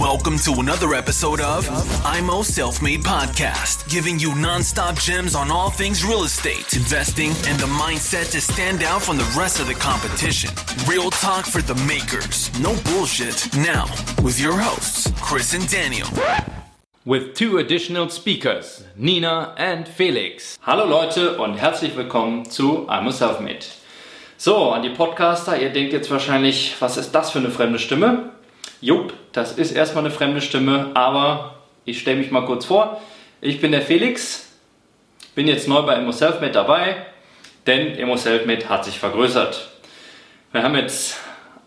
Welcome to another episode of IMO Self Made Podcast, giving you nonstop gems on all things real estate, investing, and the mindset to stand out from the rest of the competition. Real talk for the makers, no bullshit. Now, with your hosts, Chris and Daniel. With two additional speakers, Nina and Felix. Hallo Leute und herzlich willkommen zu IMO Self Made. So, an die Podcaster, ihr denkt jetzt wahrscheinlich, was ist das für eine fremde Stimme? Jupp, das ist erstmal eine fremde Stimme, aber ich stelle mich mal kurz vor. Ich bin der Felix, bin jetzt neu bei Immo Selfmade dabei, denn Immo Selfmade hat sich vergrößert. Wir haben jetzt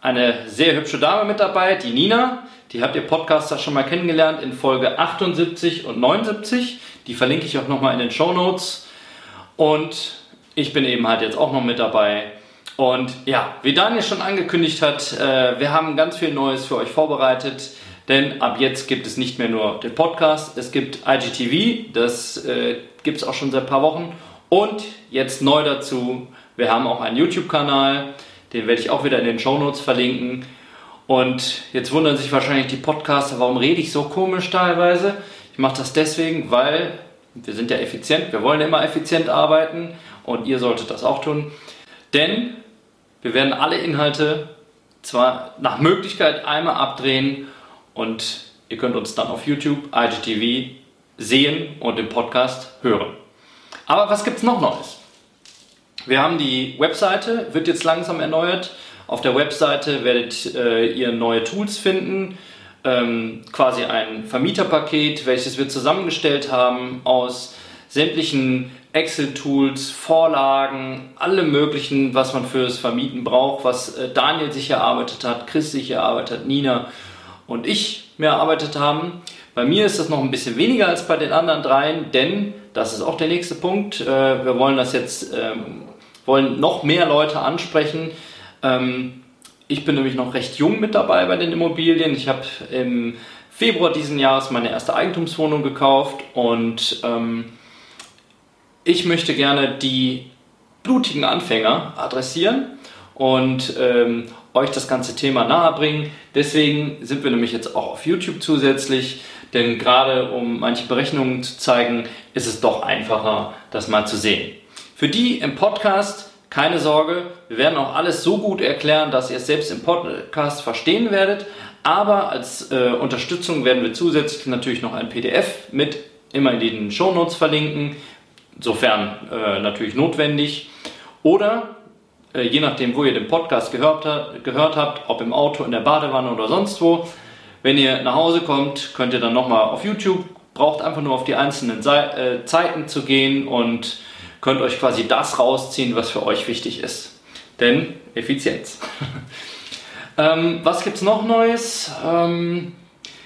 eine sehr hübsche Dame mit dabei, die Nina. Die habt ihr Podcaster schon mal kennengelernt in Folge 78 und 79. Die verlinke ich auch nochmal in den Show Notes. Und ich bin eben halt jetzt auch noch mit dabei. Und ja, wie Daniel schon angekündigt hat, äh, wir haben ganz viel Neues für euch vorbereitet. Denn ab jetzt gibt es nicht mehr nur den Podcast, es gibt IGTV, das äh, gibt es auch schon seit ein paar Wochen. Und jetzt neu dazu, wir haben auch einen YouTube-Kanal, den werde ich auch wieder in den Show Notes verlinken. Und jetzt wundern sich wahrscheinlich die Podcaster, warum rede ich so komisch teilweise. Ich mache das deswegen, weil wir sind ja effizient, wir wollen immer effizient arbeiten und ihr solltet das auch tun. Denn wir werden alle Inhalte zwar nach Möglichkeit einmal abdrehen und ihr könnt uns dann auf YouTube, IGTV sehen und im Podcast hören. Aber was gibt es noch Neues? Wir haben die Webseite, wird jetzt langsam erneuert. Auf der Webseite werdet äh, ihr neue Tools finden, ähm, quasi ein Vermieterpaket, welches wir zusammengestellt haben aus sämtlichen Excel-Tools, Vorlagen, alle möglichen, was man fürs Vermieten braucht, was äh, Daniel sich erarbeitet hat, Chris sich erarbeitet hat, Nina und ich mir erarbeitet haben. Bei mir ist das noch ein bisschen weniger als bei den anderen dreien, denn das ist auch der nächste Punkt. Äh, wir wollen das jetzt, ähm, wollen noch mehr Leute ansprechen. Ähm, ich bin nämlich noch recht jung mit dabei bei den Immobilien. Ich habe im Februar diesen Jahres meine erste Eigentumswohnung gekauft und ähm, ich möchte gerne die blutigen Anfänger adressieren und ähm, euch das ganze Thema nahebringen. Deswegen sind wir nämlich jetzt auch auf YouTube zusätzlich, denn gerade um manche Berechnungen zu zeigen, ist es doch einfacher, das mal zu sehen. Für die im Podcast keine Sorge, wir werden auch alles so gut erklären, dass ihr es selbst im Podcast verstehen werdet. Aber als äh, Unterstützung werden wir zusätzlich natürlich noch ein PDF mit immer in den Show Notes verlinken, sofern äh, natürlich notwendig. Oder äh, je nachdem, wo ihr den Podcast gehört, gehört habt, ob im Auto, in der Badewanne oder sonst wo, wenn ihr nach Hause kommt, könnt ihr dann nochmal auf YouTube, braucht einfach nur auf die einzelnen Seite, äh, Zeiten zu gehen und könnt euch quasi das rausziehen, was für euch wichtig ist. Denn Effizienz. ähm, was gibt es noch Neues? Ähm,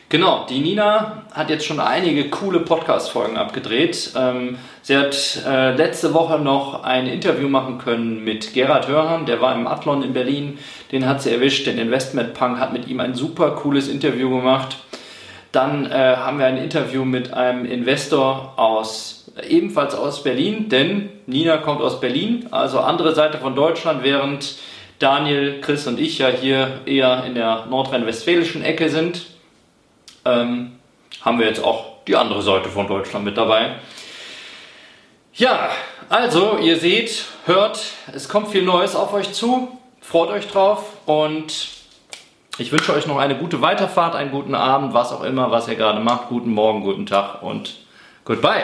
Genau, die Nina hat jetzt schon einige coole Podcast-Folgen abgedreht. Ähm, sie hat äh, letzte Woche noch ein Interview machen können mit Gerhard Hörhan, der war im Athlon in Berlin. Den hat sie erwischt, den Investment Punk hat mit ihm ein super cooles Interview gemacht. Dann äh, haben wir ein Interview mit einem Investor aus ebenfalls aus Berlin, denn Nina kommt aus Berlin, also andere Seite von Deutschland, während Daniel, Chris und ich ja hier eher in der nordrhein-westfälischen Ecke sind ähm, haben wir jetzt auch die andere Seite von Deutschland mit dabei. Ja, also ihr seht, hört, es kommt viel Neues auf euch zu. Freut euch drauf und ich wünsche euch noch eine gute Weiterfahrt, einen guten Abend, was auch immer, was ihr gerade macht. Guten Morgen, guten Tag und goodbye.